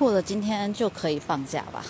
过了今天就可以放假吧。